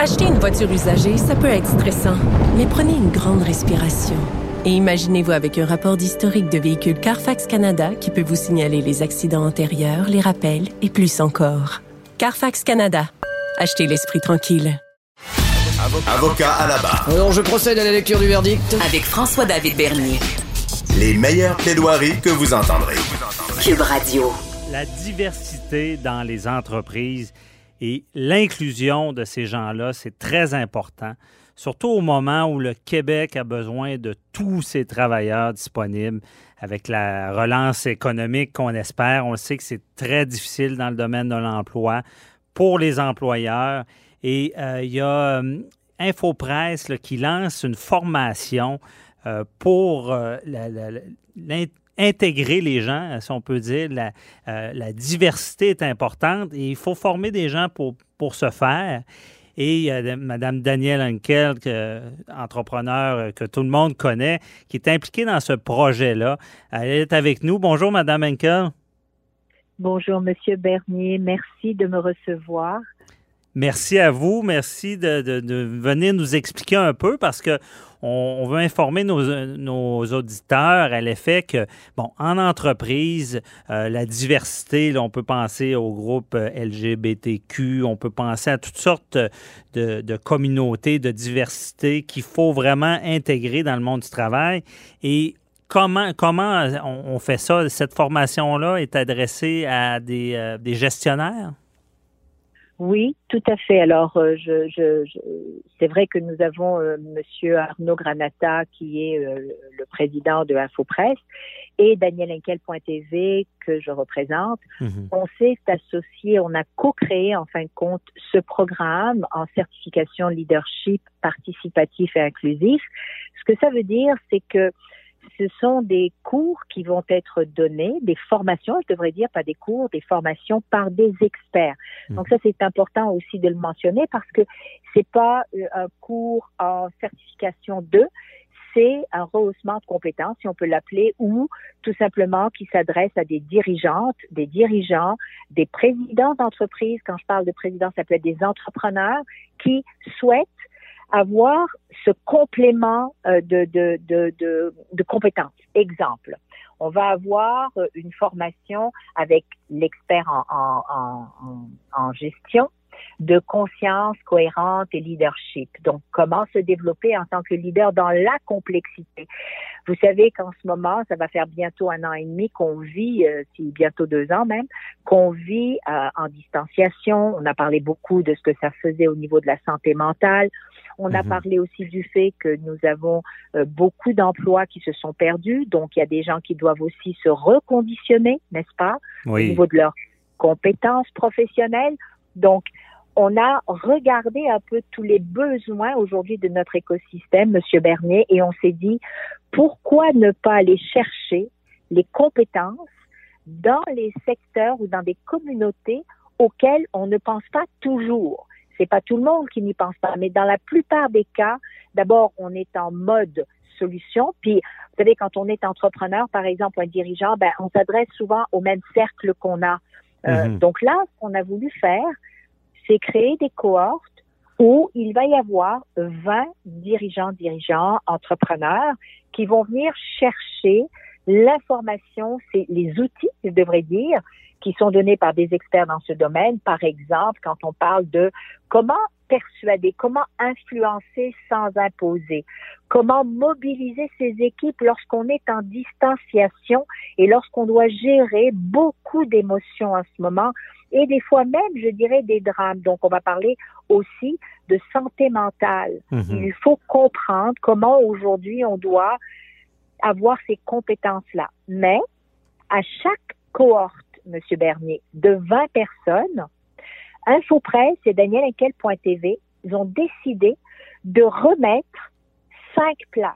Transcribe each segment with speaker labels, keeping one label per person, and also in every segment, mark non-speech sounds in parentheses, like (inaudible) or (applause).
Speaker 1: Acheter une voiture usagée, ça peut être stressant, mais prenez une grande respiration. Et imaginez-vous avec un rapport d'historique de véhicule Carfax Canada qui peut vous signaler les accidents antérieurs, les rappels et plus encore. Carfax Canada. Achetez l'esprit tranquille.
Speaker 2: Avocat à la barre.
Speaker 3: Alors je procède à la lecture du verdict.
Speaker 4: Avec François-David Bernier.
Speaker 2: Les meilleures plaidoiries que vous entendrez.
Speaker 4: Cube Radio.
Speaker 5: La diversité dans les entreprises et l'inclusion de ces gens-là, c'est très important, surtout au moment où le Québec a besoin de tous ses travailleurs disponibles. Avec la relance économique qu'on espère, on sait que c'est très difficile dans le domaine de l'emploi pour les employeurs. Et euh, il y a euh, Infopresse qui lance une formation euh, pour intégrer les gens, si on peut dire. La, la, diversité est importante et il faut former des gens pour, pour ce faire. Et il y a Mme Danielle Henkel, entrepreneur que tout le monde connaît, qui est impliquée dans ce projet-là. Elle est avec nous. Bonjour, Mme Henkel.
Speaker 6: Bonjour, Monsieur Bernier. Merci de me recevoir.
Speaker 5: Merci à vous. Merci de, venir nous expliquer un peu parce que on, veut informer nos, auditeurs à l'effet que, bon, en entreprise, euh, la diversité, on peut penser au groupe euh, LGBTQ, on peut penser à toutes sortes de, communautés, de diversité qu'il faut vraiment intégrer dans le monde du travail. Et comment, comment on, fait ça? Cette formation-là est adressée à des euh, gestionnaires?
Speaker 6: Oui, tout à fait. Alors, euh, je, je, c'est vrai que nous avons euh, Monsieur Arnaud Granata, qui est euh, le président de InfoPresse, et Daniel Henkel.tv, que je représente. Mhm. On s'est associé, on a co-créé, en fin de compte, ce programme en certification leadership participatif et inclusif. Ce que ça veut dire, c'est que ce sont des cours qui vont être donnés, des formations, je devrais dire, pas des cours, des formations par des experts. Mmh. Donc ça, c'est important aussi de le mentionner parce que c'est pas euh, un cours en certification 2, c'est un rehaussement de compétences, si on peut l'appeler, ou tout simplement qui s'adresse à des dirigeantes, des dirigeants, des présidents d'entreprise. Quand je parle de présidents, ça peut être des entrepreneurs qui souhaitent avoir ce complément euh, de, de, de, compétences. Exemple, on va avoir euh, une formation avec l'expert en, en, gestion de conscience cohérente et leadership. Donc, comment se développer en tant que leader dans la complexité? Vous savez qu'en ce moment, ça va faire bientôt un an et demi qu'on vit, euh, si bientôt deux ans même, qu'on vit euh, en distanciation. On a parlé beaucoup de ce que ça faisait au niveau de la santé mentale. On a mhm. parlé aussi du fait que nous avons euh, beaucoup d'emplois qui se sont perdus. Donc, il y a des gens qui doivent aussi se reconditionner, n'est-ce pas, au niveau de leurs compétences professionnelles. Donc, on a regardé un peu tous les besoins aujourd'hui de notre écosystème, Monsieur Bernier, et on s'est dit pourquoi ne pas aller chercher les compétences dans les secteurs ou dans des communautés auxquelles on ne pense pas toujours? C'est pas tout le monde qui n'y pense pas, mais dans la plupart des cas, d'abord, on est en mode solution. Puis, vous savez, quand on est entrepreneur, par exemple, un dirigeant, ben, on s'adresse souvent au même cercle qu'on a. Euh, mhm. Donc là, ce qu'on a voulu faire, c'est créer des cohortes où il va y avoir 20 dirigeants, dirigeants, entrepreneurs qui vont venir chercher l'information, c'est les outils, je devrais dire, qui sont donnés par des experts dans ce domaine. Par exemple, quand on parle de comment persuader, comment influencer sans imposer, comment mobiliser ses équipes lorsqu'on est en distanciation et lorsqu'on doit gérer beaucoup d'émotions en ce moment et des fois même, je dirais, des drames? Donc, on va parler aussi de santé mentale. Mhm. Il faut comprendre comment aujourd'hui on doit avoir ces compétences-là. Mais à chaque cohorte, Monsieur Bernier, de 20 personnes, InfoPresse et Daniel Enkel.tv, ils ont décidé de remettre cinq places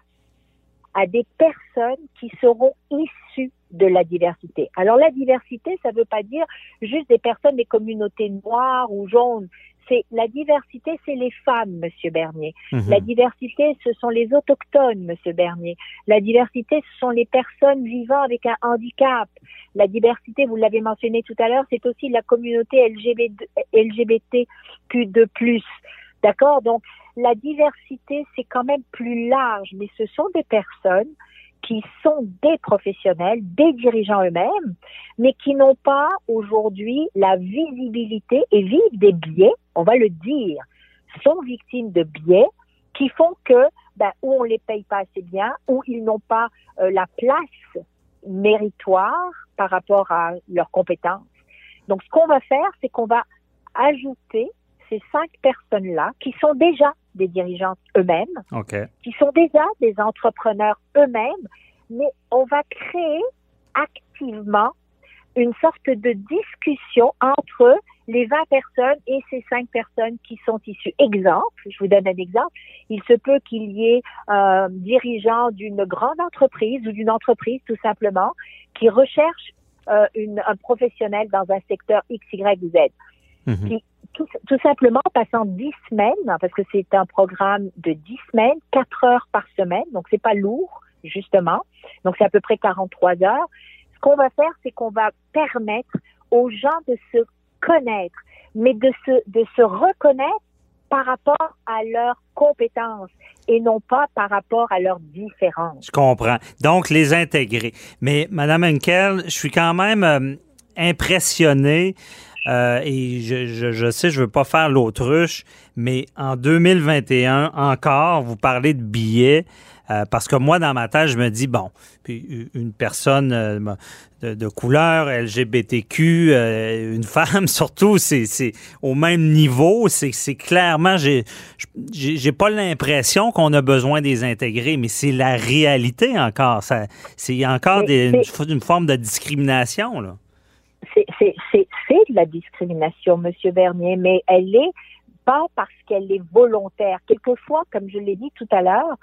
Speaker 6: à des personnes qui seront issues de la diversité. Alors la diversité, ça ne veut pas dire juste des personnes des communautés noires ou jaunes. C'est la diversité, c'est les femmes, Monsieur Bernier. Mhm. La diversité, ce sont les autochtones, Monsieur Bernier. La diversité, ce sont les personnes vivant avec un handicap. La diversité, vous l'avez mentionné tout à l'heure, c'est aussi la communauté LGBT, LGBTQ2+. D'accord? Donc, la diversité, c'est quand même plus large, mais ce sont des personnes qui sont des professionnels, des dirigeants eux-mêmes, mais qui n'ont pas aujourd'hui la visibilité et vivent des biais, on va le dire, sont victimes de biais qui font que ben, ou on les paye pas assez bien, ou ils n'ont pas euh, la place méritoire par rapport à leurs compétences. Donc, ce qu'on va faire, c'est qu'on va ajouter ces cinq personnes-là qui sont déjà des dirigeants eux-mêmes, qui sont déjà des entrepreneurs eux-mêmes, mais on va créer activement une sorte de discussion entre les 20 personnes et ces 5 personnes qui sont issues. Exemple, je vous donne un exemple, il se peut qu'il y ait un dirigeant d'une grande entreprise ou d'une entreprise tout simplement qui recherche euh, une, un professionnel dans un secteur X, Y ou Z. Mhm. Qui, tout, tout, simplement passant 10 semaines, parce que c'est un programme de 10 semaines, 4 heures par semaine, donc c'est pas lourd, justement. Donc c'est à peu près 43 heures. Ce qu'on va faire, c'est qu'on va permettre aux gens de se connaître, mais de se, de se reconnaître par rapport à leurs compétences et non pas par rapport à leurs différences.
Speaker 5: Je comprends. Donc, les intégrer. Mais, Madame Henkel, je suis quand même euh, impressionné euh, et je, je, je, sais, je veux pas faire l'autruche, mais en 2021, encore, vous parlez de billets. Euh, parce que moi, dans ma tête, je me dis, bon, puis une personne euh, de, couleur, LGBTQ, euh, une (laughs) femme surtout, c'est au même niveau. C'est clairement, j'ai pas l'impression qu'on a besoin des intégrer, mais c'est la réalité encore. C'est encore des, une, forme de discrimination. là.
Speaker 6: C'est de la discrimination, Monsieur Bernier, mais elle est pas parce qu'elle est volontaire. Quelquefois, comme je l'ai dit tout à l'heure,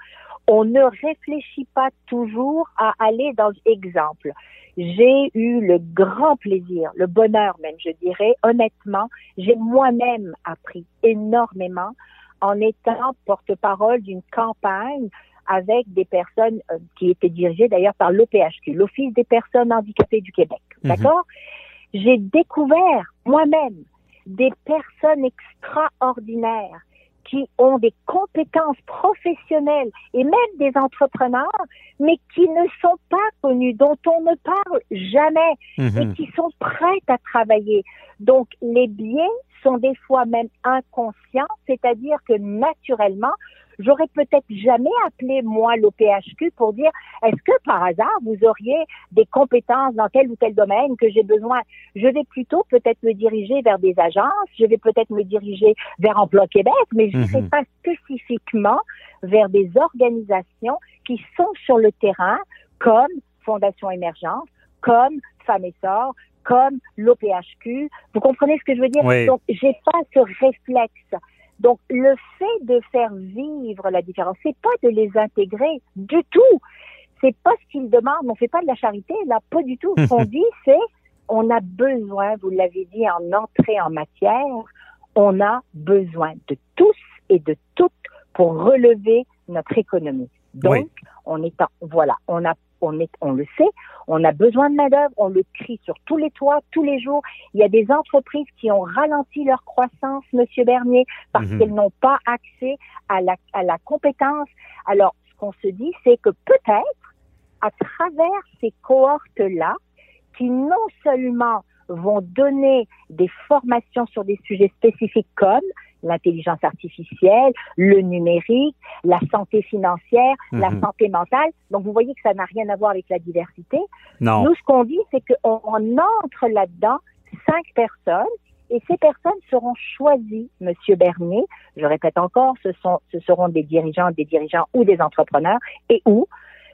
Speaker 6: on ne réfléchit pas toujours à aller dans l'exemple. J'ai eu le grand plaisir, le bonheur même, je dirais, honnêtement, j'ai moi-même appris énormément en étant porte-parole d'une campagne avec des personnes euh, qui étaient dirigées d'ailleurs par l'OPHQ, l'Office des personnes handicapées du Québec. Mhm. D'accord? J'ai découvert moi-même des personnes extraordinaires qui ont des compétences professionnelles et même des entrepreneurs, mais qui ne sont pas connus, dont on ne parle jamais et mhm. qui sont prêts à travailler. Donc, les biais sont des fois même inconscients, c'est-à-dire que naturellement, J'aurais peut-être jamais appelé, moi, l'OPHQ pour dire, est-ce que par hasard, vous auriez des compétences dans tel ou tel domaine que j'ai besoin? Je vais plutôt peut-être me diriger vers des agences, je vais peut-être me diriger vers Emploi Québec, mais je ne sais mhm. pas spécifiquement vers des organisations qui sont sur le terrain, comme Fondation Émergence, comme Femmes et comme l'OPHQ. Vous comprenez ce que je veux dire? Donc, j'ai pas ce réflexe. Donc, le fait de faire vivre la différence, c'est pas de les intégrer du tout. C'est pas ce qu'ils demandent. On fait pas de la charité, là, pas du tout. Ce qu'on (laughs) dit, c'est, on a besoin, vous l'avez dit en entrée en matière, on a besoin de tous et de toutes pour relever notre économie. Donc, on est en, voilà, on a on, est, on le sait, on a besoin de main-d'œuvre, on le crie sur tous les toits, tous les jours. Il y a des entreprises qui ont ralenti leur croissance, Monsieur Bernier, parce mhm. qu'elles n'ont pas accès à la, à la compétence. Alors, ce qu'on se dit, c'est que peut-être, à travers ces cohortes-là, qui non seulement vont donner des formations sur des sujets spécifiques comme l'intelligence artificielle, le numérique, la santé financière, la mhm. santé mentale. Donc, vous voyez que ça n'a rien à voir avec la diversité.
Speaker 5: Non.
Speaker 6: Nous, ce qu'on dit, c'est qu'on entre là-dedans cinq personnes et ces personnes seront choisies, Monsieur Bernier. Je répète encore, ce, sont, ce seront des dirigeants, des dirigeants ou des entrepreneurs et où,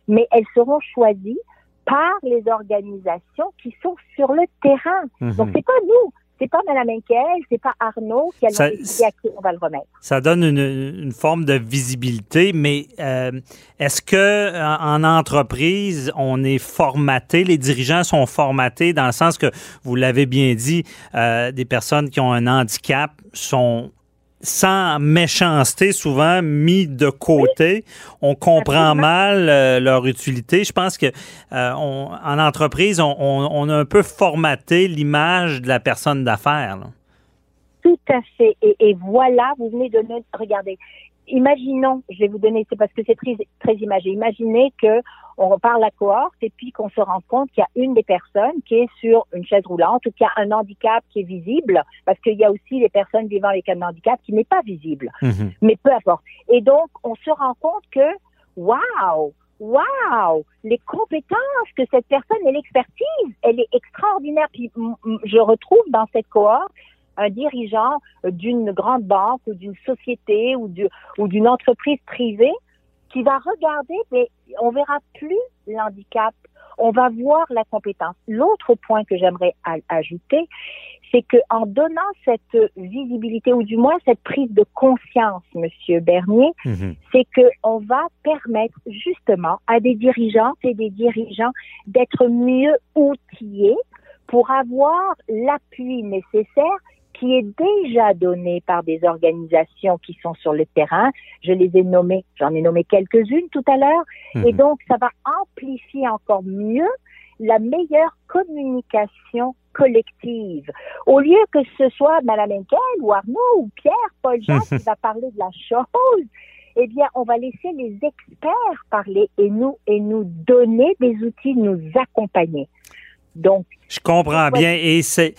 Speaker 6: mais elles seront choisies par les organisations qui sont sur le terrain. Mhm. Donc, c'est pas nous, c'est pas Mme Henkel, c'est pas Arnaud qui a ça, à qui on va le remettre.
Speaker 5: Ça donne une, forme de visibilité, mais euh, est-ce que en, entreprise, on est formaté, les dirigeants sont formatés dans le sens que, vous l'avez bien dit, euh, des personnes qui ont un handicap sont sans méchanceté, souvent mis de côté. On comprend mal euh, leur utilité. Je pense que euh, en entreprise, on, a un peu formaté l'image de la personne d'affaires.
Speaker 6: Tout à fait. Et, et voilà, vous venez de nous regarder. Imaginons, je vais vous donner, c'est parce que c'est très, très imagé. Imaginez que on repart la cohorte et puis qu'on se rend compte qu'il y a une des personnes qui est sur une chaise roulante ou qui a un handicap qui est visible, parce qu'il y a aussi les personnes vivant avec un handicap qui n'est pas visible.
Speaker 5: Mhm.
Speaker 6: Mais peu importe. Et donc, on se rend compte que, waouh, waouh, les compétences que cette personne et l'expertise, elle est extraordinaire. Puis je retrouve dans cette cohorte un dirigeant d'une grande banque ou d'une société ou d'une entreprise privée qui va regarder, mais on verra plus l'handicap, on va voir la compétence. L'autre point que j'aimerais ajouter, c'est que en donnant cette visibilité ou du moins cette prise de conscience, Monsieur Bernier,
Speaker 5: Mhm.
Speaker 6: c'est que on va permettre justement à des dirigeantes et des dirigeants d'être mieux outillés pour avoir l'appui nécessaire qui est déjà donné par des organisations qui sont sur le terrain. Je les ai nommées, j'en ai nommé quelques-unes tout à l'heure. Et
Speaker 5: Mhm.
Speaker 6: donc, ça va amplifier encore mieux la meilleure communication collective. Au lieu que ce soit Mme Henkel ou Arnaud ou Pierre, Paul Jacques (laughs) qui va parler de la chose, eh bien, on va laisser les experts parler et nous, et nous donner des outils, nous accompagner. Donc,
Speaker 5: Je comprends bien et c'est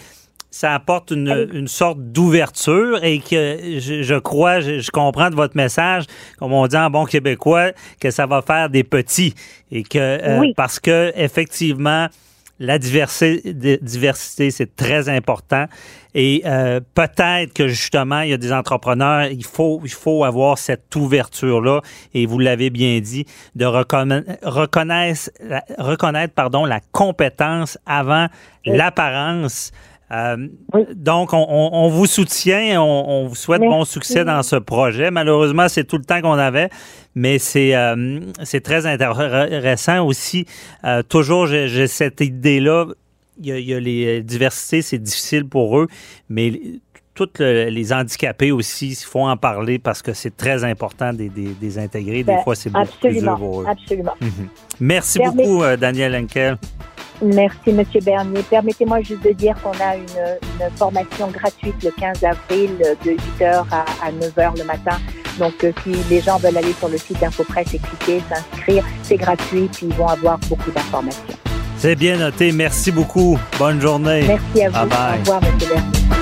Speaker 5: ça apporte une, une sorte d'ouverture et que je, je crois, je, je comprends de votre message, comme on dit en bon québécois, que ça va faire des petits et que euh,
Speaker 6: Oui.
Speaker 5: parce que effectivement la diversité, di- diversité c'est très important et euh, peut-être que justement il y a des entrepreneurs, il faut il faut avoir cette ouverture là et vous l'avez bien dit de reconna- reconnaître reconnaître pardon la compétence avant l'apparence. Euh,
Speaker 6: Oui.
Speaker 5: Donc, on, on- on vous soutient, on, on vous souhaite
Speaker 6: Merci.
Speaker 5: bon succès dans ce projet. Malheureusement, c'est tout le temps qu'on avait, mais c'est euh, c'est très intéressant aussi. Euh, toujours, j'ai cette idée-là. Il y, a, il y a les diversités, c'est difficile pour eux, mais toutes le- les handicapés aussi, il faut en parler parce que c'est très important de les intégrer. Des
Speaker 6: Ben,
Speaker 5: fois, c'est beaucoup plus dur pour eux.
Speaker 6: absolument.
Speaker 5: Mhm. Merci beaucoup, Daniel Henkel.
Speaker 6: Merci, Monsieur Bernier. Permettez-moi juste de dire qu'on a une, une formation gratuite le 15 avril de 8h à, à 9h le matin. Donc, euh, si les gens veulent aller sur le site d'InfoPresse et cliquer, s'inscrire, c'est gratuit, puis ils vont avoir beaucoup d'informations.
Speaker 5: C'est bien noté. Merci beaucoup. Bonne journée.
Speaker 6: Merci à vous.
Speaker 5: Bye bye.
Speaker 6: Au revoir, Monsieur Bernier.